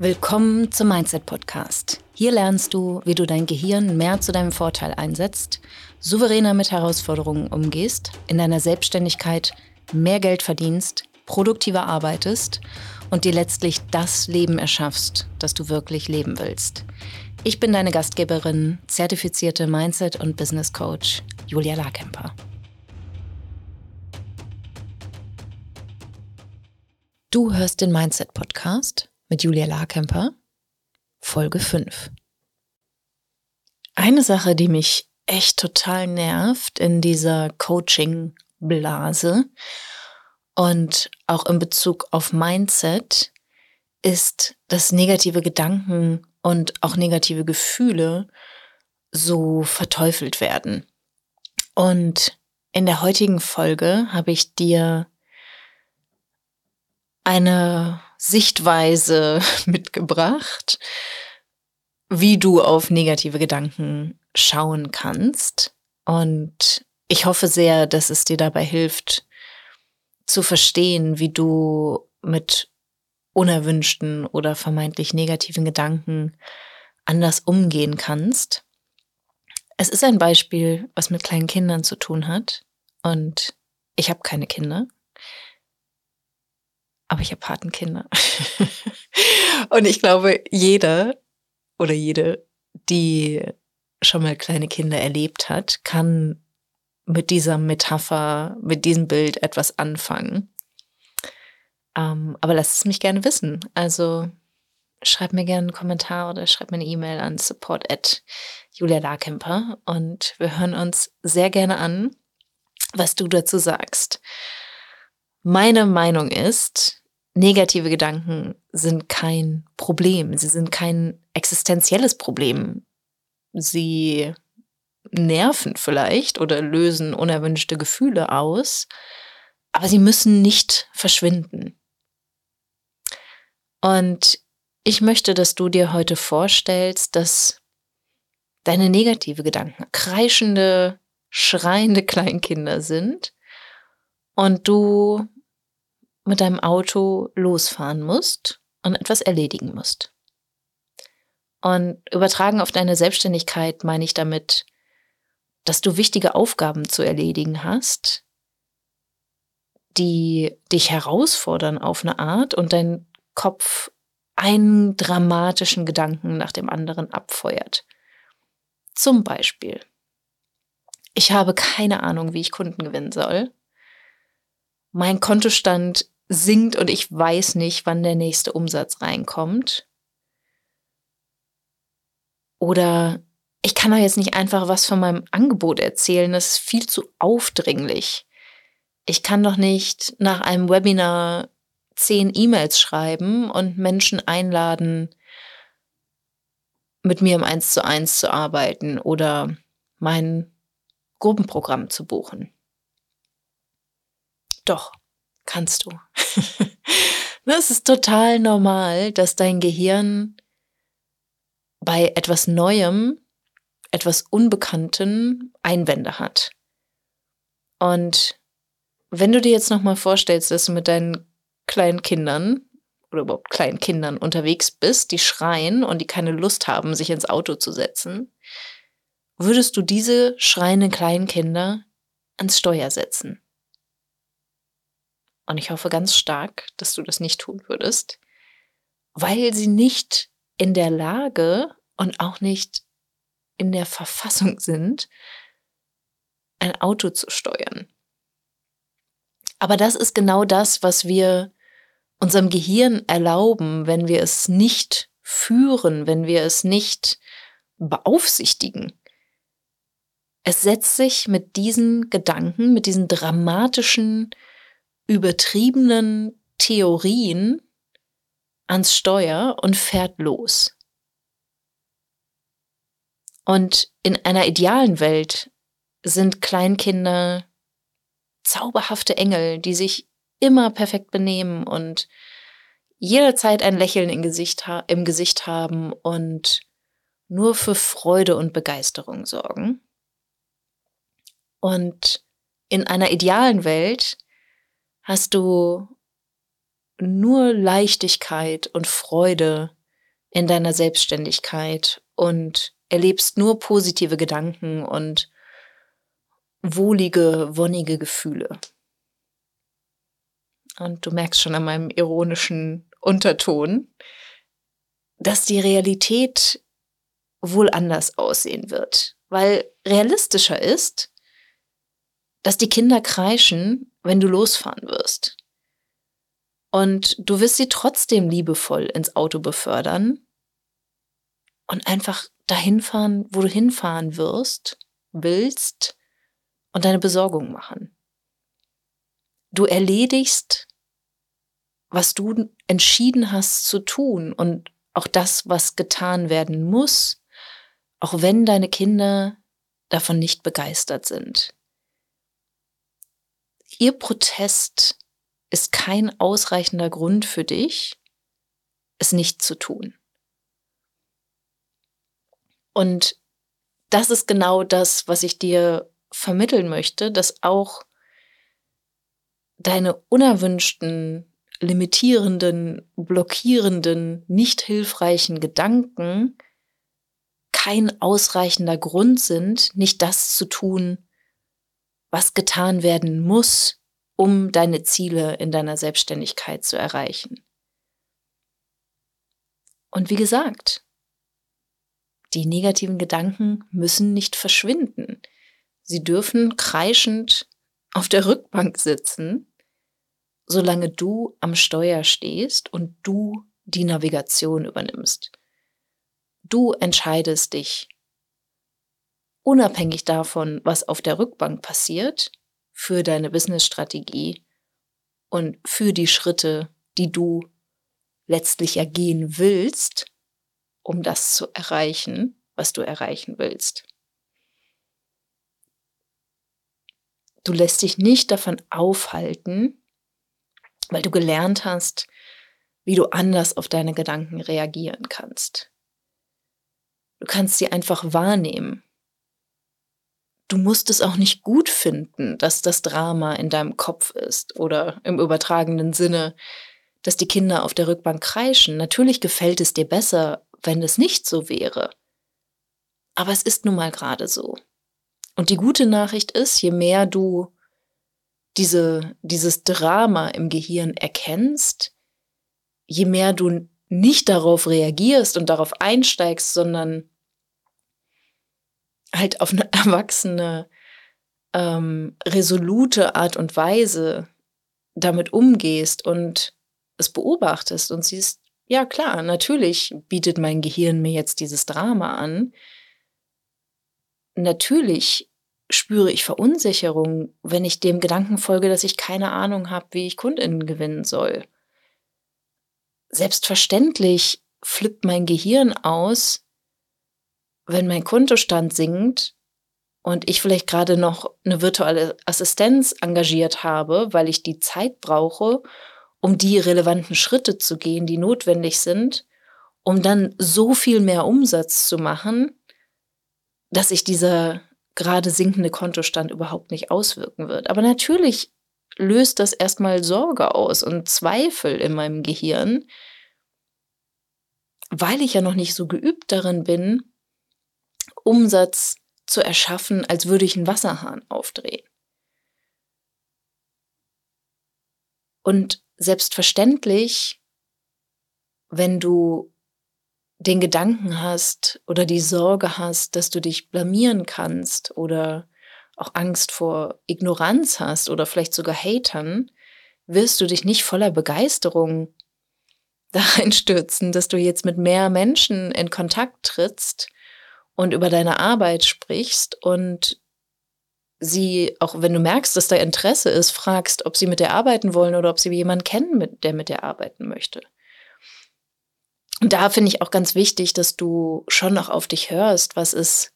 Willkommen zum Mindset Podcast. Hier lernst du, wie du dein Gehirn mehr zu deinem Vorteil einsetzt, souveräner mit Herausforderungen umgehst, in deiner Selbstständigkeit mehr Geld verdienst, produktiver arbeitest und dir letztlich das Leben erschaffst, das du wirklich leben willst. Ich bin deine Gastgeberin, zertifizierte Mindset- und Business Coach Julia Larkemper. Du hörst den Mindset Podcast mit Julia Larkemper, Folge 5. Eine Sache, die mich echt total nervt in dieser Coaching-Blase und auch in Bezug auf Mindset, ist, dass negative Gedanken und auch negative Gefühle so verteufelt werden. Und in der heutigen Folge habe ich dir eine Sichtweise mitgebracht, wie du auf negative Gedanken schauen kannst. Und ich hoffe sehr, dass es dir dabei hilft, zu verstehen, wie du mit unerwünschten oder vermeintlich negativen Gedanken anders umgehen kannst. Es ist ein Beispiel, was mit kleinen Kindern zu tun hat. Und ich habe keine Kinder aber ich habe Patenkinder. und ich glaube, jeder oder jede, die schon mal kleine Kinder erlebt hat, kann mit dieser Metapher, mit diesem Bild etwas anfangen. Ähm, aber lasst es mich gerne wissen. Also schreib mir gerne einen Kommentar oder schreib mir eine E-Mail an support at Julia und wir hören uns sehr gerne an, was du dazu sagst. Meine Meinung ist, negative Gedanken sind kein Problem. Sie sind kein existenzielles Problem. Sie nerven vielleicht oder lösen unerwünschte Gefühle aus, aber sie müssen nicht verschwinden. Und ich möchte, dass du dir heute vorstellst, dass deine negative Gedanken kreischende, schreiende Kleinkinder sind und du mit deinem Auto losfahren musst und etwas erledigen musst. Und übertragen auf deine Selbstständigkeit meine ich damit, dass du wichtige Aufgaben zu erledigen hast, die dich herausfordern auf eine Art und dein Kopf einen dramatischen Gedanken nach dem anderen abfeuert. Zum Beispiel, ich habe keine Ahnung, wie ich Kunden gewinnen soll. Mein Kontostand sinkt und ich weiß nicht, wann der nächste Umsatz reinkommt. Oder ich kann doch jetzt nicht einfach was von meinem Angebot erzählen, das ist viel zu aufdringlich. Ich kann doch nicht nach einem Webinar zehn E-Mails schreiben und Menschen einladen, mit mir im Eins zu eins zu arbeiten oder mein Gruppenprogramm zu buchen. Doch, kannst du. Ne, es ist total normal, dass dein Gehirn bei etwas Neuem, etwas Unbekanntem Einwände hat. Und wenn du dir jetzt nochmal vorstellst, dass du mit deinen kleinen Kindern oder überhaupt kleinen Kindern unterwegs bist, die schreien und die keine Lust haben, sich ins Auto zu setzen, würdest du diese schreienden kleinen Kinder ans Steuer setzen? Und ich hoffe ganz stark, dass du das nicht tun würdest, weil sie nicht in der Lage und auch nicht in der Verfassung sind, ein Auto zu steuern. Aber das ist genau das, was wir unserem Gehirn erlauben, wenn wir es nicht führen, wenn wir es nicht beaufsichtigen. Es setzt sich mit diesen Gedanken, mit diesen dramatischen übertriebenen Theorien ans Steuer und fährt los. Und in einer idealen Welt sind Kleinkinder zauberhafte Engel, die sich immer perfekt benehmen und jederzeit ein Lächeln im Gesicht, im Gesicht haben und nur für Freude und Begeisterung sorgen. Und in einer idealen Welt hast du nur Leichtigkeit und Freude in deiner Selbstständigkeit und erlebst nur positive Gedanken und wohlige, wonnige Gefühle. Und du merkst schon an meinem ironischen Unterton, dass die Realität wohl anders aussehen wird, weil realistischer ist, dass die Kinder kreischen, wenn du losfahren wirst. Und du wirst sie trotzdem liebevoll ins Auto befördern und einfach dahin fahren, wo du hinfahren wirst, willst und deine Besorgung machen. Du erledigst, was du entschieden hast zu tun und auch das, was getan werden muss, auch wenn deine Kinder davon nicht begeistert sind. Ihr Protest ist kein ausreichender Grund für dich, es nicht zu tun. Und das ist genau das, was ich dir vermitteln möchte, dass auch deine unerwünschten, limitierenden, blockierenden, nicht hilfreichen Gedanken kein ausreichender Grund sind, nicht das zu tun, was getan werden muss, um deine Ziele in deiner Selbstständigkeit zu erreichen. Und wie gesagt, die negativen Gedanken müssen nicht verschwinden. Sie dürfen kreischend auf der Rückbank sitzen, solange du am Steuer stehst und du die Navigation übernimmst. Du entscheidest dich, unabhängig davon, was auf der Rückbank passiert, für deine Businessstrategie und für die Schritte, die du letztlich ergehen willst, um das zu erreichen, was du erreichen willst. Du lässt dich nicht davon aufhalten, weil du gelernt hast, wie du anders auf deine Gedanken reagieren kannst. Du kannst sie einfach wahrnehmen du musst es auch nicht gut finden, dass das Drama in deinem Kopf ist oder im übertragenen Sinne, dass die Kinder auf der Rückbank kreischen. Natürlich gefällt es dir besser, wenn es nicht so wäre. Aber es ist nun mal gerade so. Und die gute Nachricht ist, je mehr du diese, dieses Drama im Gehirn erkennst, je mehr du nicht darauf reagierst und darauf einsteigst, sondern halt auf eine erwachsene, ähm, resolute Art und Weise damit umgehst und es beobachtest und siehst, ja klar, natürlich bietet mein Gehirn mir jetzt dieses Drama an. Natürlich spüre ich Verunsicherung, wenn ich dem Gedanken folge, dass ich keine Ahnung habe, wie ich Kundinnen gewinnen soll. Selbstverständlich flippt mein Gehirn aus, wenn mein Kontostand sinkt und ich vielleicht gerade noch eine virtuelle Assistenz engagiert habe, weil ich die Zeit brauche, um die relevanten Schritte zu gehen, die notwendig sind, um dann so viel mehr Umsatz zu machen, dass sich dieser gerade sinkende Kontostand überhaupt nicht auswirken wird. Aber natürlich löst das erstmal Sorge aus und Zweifel in meinem Gehirn, weil ich ja noch nicht so geübt darin bin, Umsatz zu erschaffen, als würde ich einen Wasserhahn aufdrehen. Und selbstverständlich, wenn du den Gedanken hast oder die Sorge hast, dass du dich blamieren kannst oder auch Angst vor Ignoranz hast oder vielleicht sogar Hatern, wirst du dich nicht voller Begeisterung da reinstürzen, dass du jetzt mit mehr Menschen in Kontakt trittst und über deine Arbeit sprichst und sie, auch wenn du merkst, dass da Interesse ist, fragst, ob sie mit dir arbeiten wollen oder ob sie jemanden kennen, der mit dir arbeiten möchte. Und da finde ich auch ganz wichtig, dass du schon noch auf dich hörst, was ist,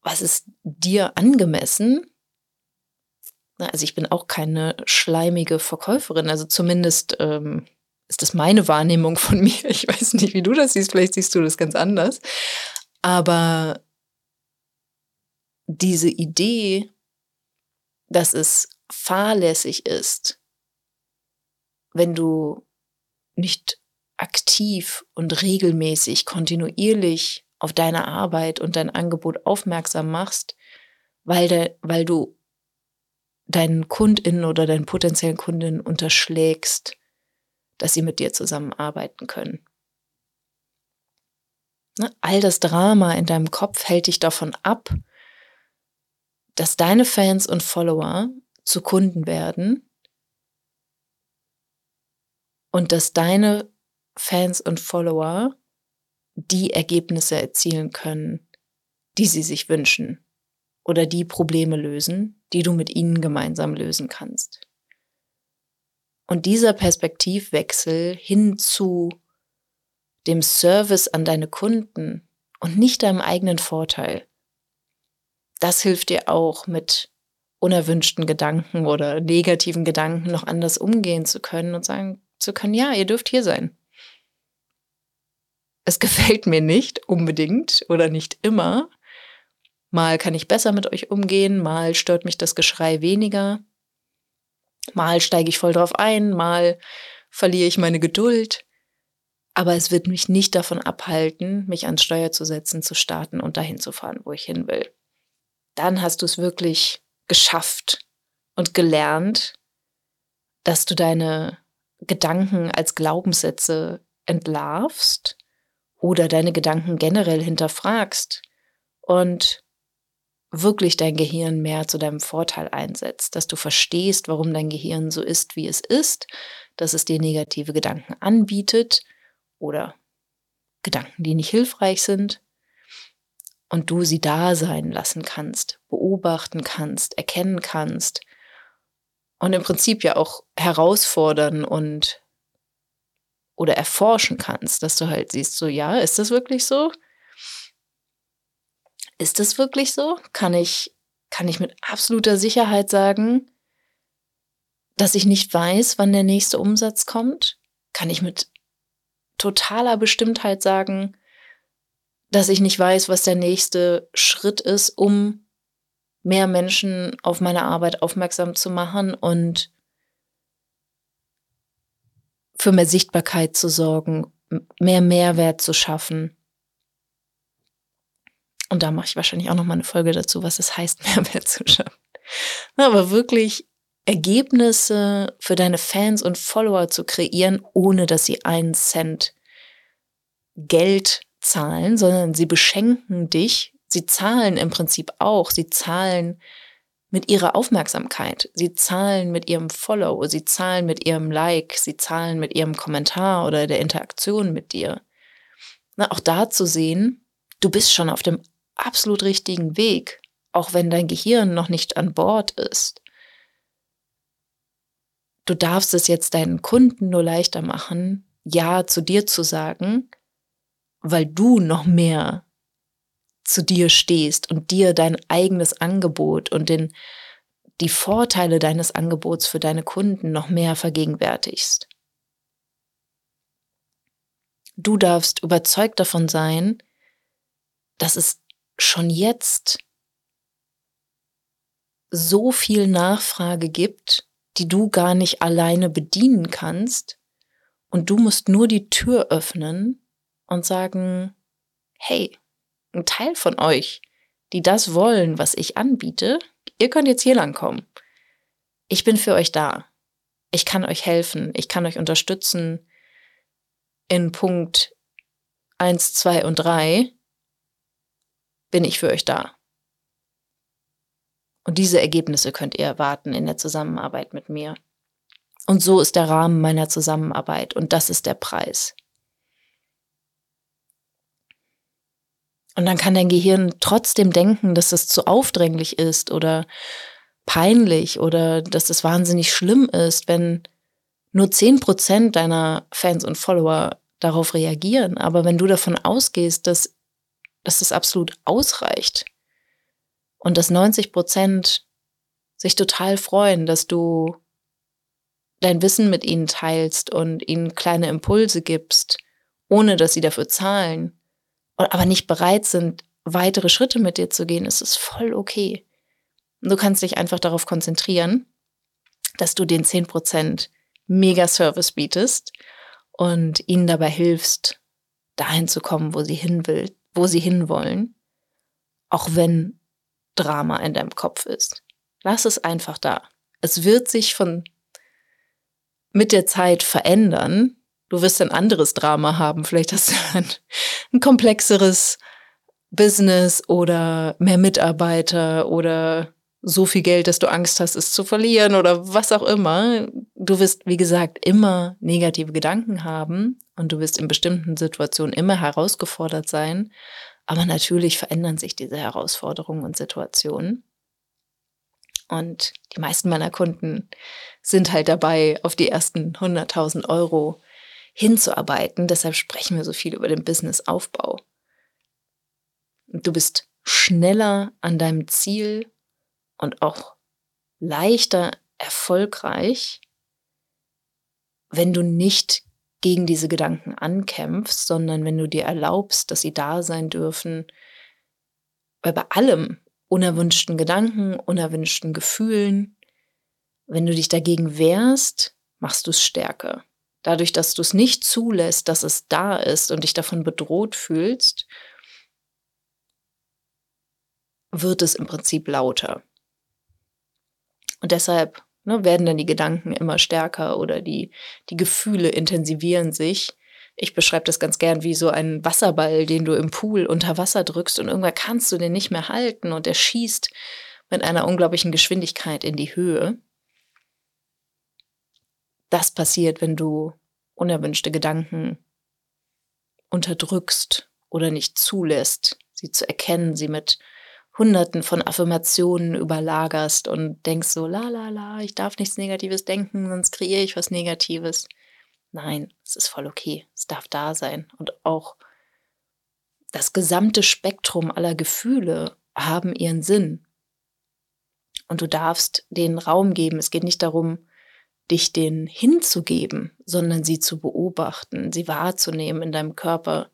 was ist dir angemessen. Also ich bin auch keine schleimige Verkäuferin, also zumindest ähm, ist das meine Wahrnehmung von mir. Ich weiß nicht, wie du das siehst, vielleicht siehst du das ganz anders. Aber diese Idee, dass es fahrlässig ist, wenn du nicht aktiv und regelmäßig, kontinuierlich auf deine Arbeit und dein Angebot aufmerksam machst, weil, de, weil du deinen KundInnen oder deinen potenziellen Kundinnen unterschlägst, dass sie mit dir zusammenarbeiten können. Ne? All das Drama in deinem Kopf hält dich davon ab, dass deine Fans und Follower zu Kunden werden und dass deine Fans und Follower die Ergebnisse erzielen können, die sie sich wünschen oder die Probleme lösen, die du mit ihnen gemeinsam lösen kannst. Und dieser Perspektivwechsel hin zu dem Service an deine Kunden und nicht deinem eigenen Vorteil, das hilft dir auch mit unerwünschten Gedanken oder negativen Gedanken noch anders umgehen zu können und sagen zu können, ja, ihr dürft hier sein. Es gefällt mir nicht unbedingt oder nicht immer. Mal kann ich besser mit euch umgehen, mal stört mich das Geschrei weniger. Mal steige ich voll drauf ein, mal verliere ich meine Geduld. Aber es wird mich nicht davon abhalten, mich ans Steuer zu setzen, zu starten und dahin zu fahren, wo ich hin will. Dann hast du es wirklich geschafft und gelernt, dass du deine Gedanken als Glaubenssätze entlarvst oder deine Gedanken generell hinterfragst und wirklich dein Gehirn mehr zu deinem Vorteil einsetzt, dass du verstehst, warum dein Gehirn so ist, wie es ist, dass es dir negative Gedanken anbietet oder Gedanken, die nicht hilfreich sind und du sie da sein lassen kannst, beobachten kannst, erkennen kannst und im Prinzip ja auch herausfordern und oder erforschen kannst, dass du halt siehst, so ja, ist das wirklich so? Ist das wirklich so? Kann ich, kann ich mit absoluter Sicherheit sagen, dass ich nicht weiß, wann der nächste Umsatz kommt? Kann ich mit totaler Bestimmtheit sagen, dass ich nicht weiß, was der nächste Schritt ist, um mehr Menschen auf meine Arbeit aufmerksam zu machen und für mehr Sichtbarkeit zu sorgen, mehr Mehrwert zu schaffen. Und da mache ich wahrscheinlich auch noch mal eine Folge dazu, was es heißt, Mehrwert zu schaffen. Aber wirklich Ergebnisse für deine Fans und Follower zu kreieren, ohne dass sie einen Cent Geld zahlen, sondern sie beschenken dich. Sie zahlen im Prinzip auch. Sie zahlen mit ihrer Aufmerksamkeit. Sie zahlen mit ihrem Follow. Sie zahlen mit ihrem Like. Sie zahlen mit ihrem Kommentar oder der Interaktion mit dir. Na, auch da zu sehen, du bist schon auf dem absolut richtigen Weg, auch wenn dein Gehirn noch nicht an Bord ist. Du darfst es jetzt deinen Kunden nur leichter machen, Ja zu dir zu sagen, weil du noch mehr zu dir stehst und dir dein eigenes Angebot und den, die Vorteile deines Angebots für deine Kunden noch mehr vergegenwärtigst. Du darfst überzeugt davon sein, dass es schon jetzt so viel Nachfrage gibt, die du gar nicht alleine bedienen kannst, und du musst nur die Tür öffnen und sagen, hey, ein Teil von euch, die das wollen, was ich anbiete, ihr könnt jetzt hier lang kommen. Ich bin für euch da. Ich kann euch helfen. Ich kann euch unterstützen in Punkt 1, 2 und 3 bin ich für euch da. Und diese Ergebnisse könnt ihr erwarten in der Zusammenarbeit mit mir. Und so ist der Rahmen meiner Zusammenarbeit und das ist der Preis. Und dann kann dein Gehirn trotzdem denken, dass das zu aufdringlich ist oder peinlich oder dass das wahnsinnig schlimm ist, wenn nur zehn Prozent deiner Fans und Follower darauf reagieren. Aber wenn du davon ausgehst, dass, dass das absolut ausreicht und dass 90 Prozent sich total freuen, dass du dein Wissen mit ihnen teilst und ihnen kleine Impulse gibst, ohne dass sie dafür zahlen, aber nicht bereit sind, weitere Schritte mit dir zu gehen, ist es voll okay. Und du kannst dich einfach darauf konzentrieren, dass du den 10% Mega-Service bietest und ihnen dabei hilfst, dahin zu kommen, wo sie hin will, wo sie hinwollen, auch wenn Drama in deinem Kopf ist. Lass es einfach da. Es wird sich von mit der Zeit verändern. Du wirst ein anderes Drama haben. Vielleicht hast du ein, ein komplexeres Business oder mehr Mitarbeiter oder so viel Geld, dass du Angst hast, es zu verlieren oder was auch immer. Du wirst, wie gesagt, immer negative Gedanken haben und du wirst in bestimmten Situationen immer herausgefordert sein. Aber natürlich verändern sich diese Herausforderungen und Situationen. Und die meisten meiner Kunden sind halt dabei, auf die ersten 100.000 Euro hinzuarbeiten. Deshalb sprechen wir so viel über den Businessaufbau. Du bist schneller an deinem Ziel und auch leichter erfolgreich, wenn du nicht gegen diese Gedanken ankämpfst, sondern wenn du dir erlaubst, dass sie da sein dürfen, weil bei allem unerwünschten Gedanken, unerwünschten Gefühlen, wenn du dich dagegen wehrst, machst du es stärker. Dadurch, dass du es nicht zulässt, dass es da ist und dich davon bedroht fühlst, wird es im Prinzip lauter. Und deshalb ne, werden dann die Gedanken immer stärker oder die, die Gefühle intensivieren sich. Ich beschreibe das ganz gern wie so einen Wasserball, den du im Pool unter Wasser drückst und irgendwann kannst du den nicht mehr halten und der schießt mit einer unglaublichen Geschwindigkeit in die Höhe. Das passiert, wenn du unerwünschte Gedanken unterdrückst oder nicht zulässt, sie zu erkennen, sie mit Hunderten von Affirmationen überlagerst und denkst so, la la la, ich darf nichts Negatives denken, sonst kreiere ich was Negatives. Nein, es ist voll okay, es darf da sein. Und auch das gesamte Spektrum aller Gefühle haben ihren Sinn. Und du darfst den Raum geben. Es geht nicht darum, dich den hinzugeben, sondern sie zu beobachten, sie wahrzunehmen in deinem Körper,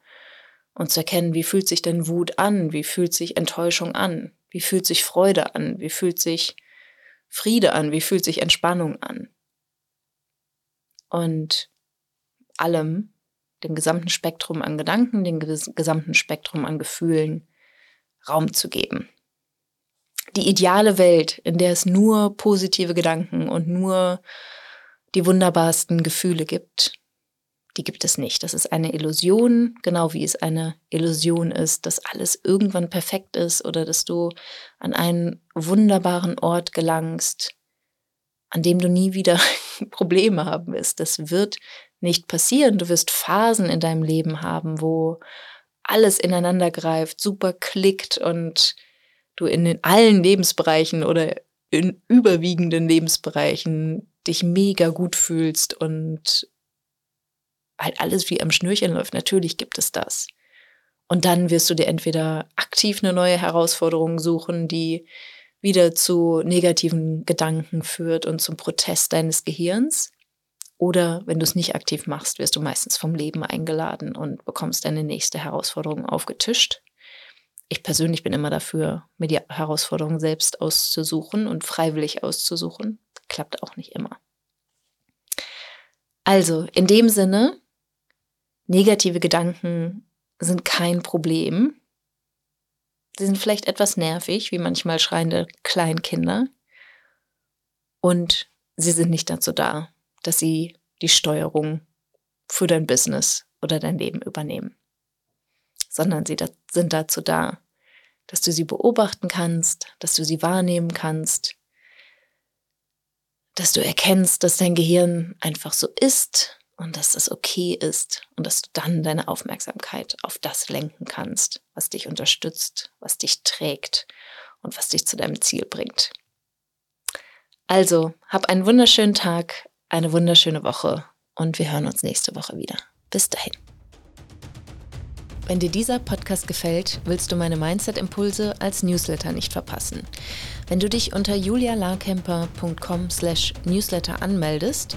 und zu erkennen, wie fühlt sich denn Wut an, wie fühlt sich Enttäuschung an, wie fühlt sich Freude an, wie fühlt sich Friede an, wie fühlt sich Entspannung an. Und allem, dem gesamten Spektrum an Gedanken, dem gesamten Spektrum an Gefühlen Raum zu geben. Die ideale Welt, in der es nur positive Gedanken und nur die wunderbarsten Gefühle gibt, es nicht. Das ist eine Illusion, genau wie es eine Illusion ist, dass alles irgendwann perfekt ist oder dass du an einen wunderbaren Ort gelangst, an dem du nie wieder Probleme haben wirst. Das wird nicht passieren. Du wirst Phasen in deinem Leben haben, wo alles ineinander greift, super klickt und du in den allen Lebensbereichen oder in überwiegenden Lebensbereichen dich mega gut fühlst und halt alles wie am Schnürchen läuft. Natürlich gibt es das. Und dann wirst du dir entweder aktiv eine neue Herausforderung suchen, die wieder zu negativen Gedanken führt und zum Protest deines Gehirns. Oder wenn du es nicht aktiv machst, wirst du meistens vom Leben eingeladen und bekommst deine nächste Herausforderung aufgetischt. Ich persönlich bin immer dafür, mir die Herausforderung selbst auszusuchen und freiwillig auszusuchen. Klappt auch nicht immer. Also, in dem Sinne, Negative Gedanken sind kein Problem. Sie sind vielleicht etwas nervig, wie manchmal schreiende Kleinkinder. Und sie sind nicht dazu da, dass sie die Steuerung für dein Business oder dein Leben übernehmen, sondern sie sind dazu da, dass du sie beobachten kannst, dass du sie wahrnehmen kannst, dass du erkennst, dass dein Gehirn einfach so ist und dass das okay ist und dass du dann deine Aufmerksamkeit auf das lenken kannst, was dich unterstützt, was dich trägt und was dich zu deinem Ziel bringt. Also, hab einen wunderschönen Tag, eine wunderschöne Woche und wir hören uns nächste Woche wieder. Bis dahin. Wenn dir dieser Podcast gefällt, willst du meine Mindset-Impulse als Newsletter nicht verpassen. Wenn du dich unter julialarkemper.com/newsletter anmeldest,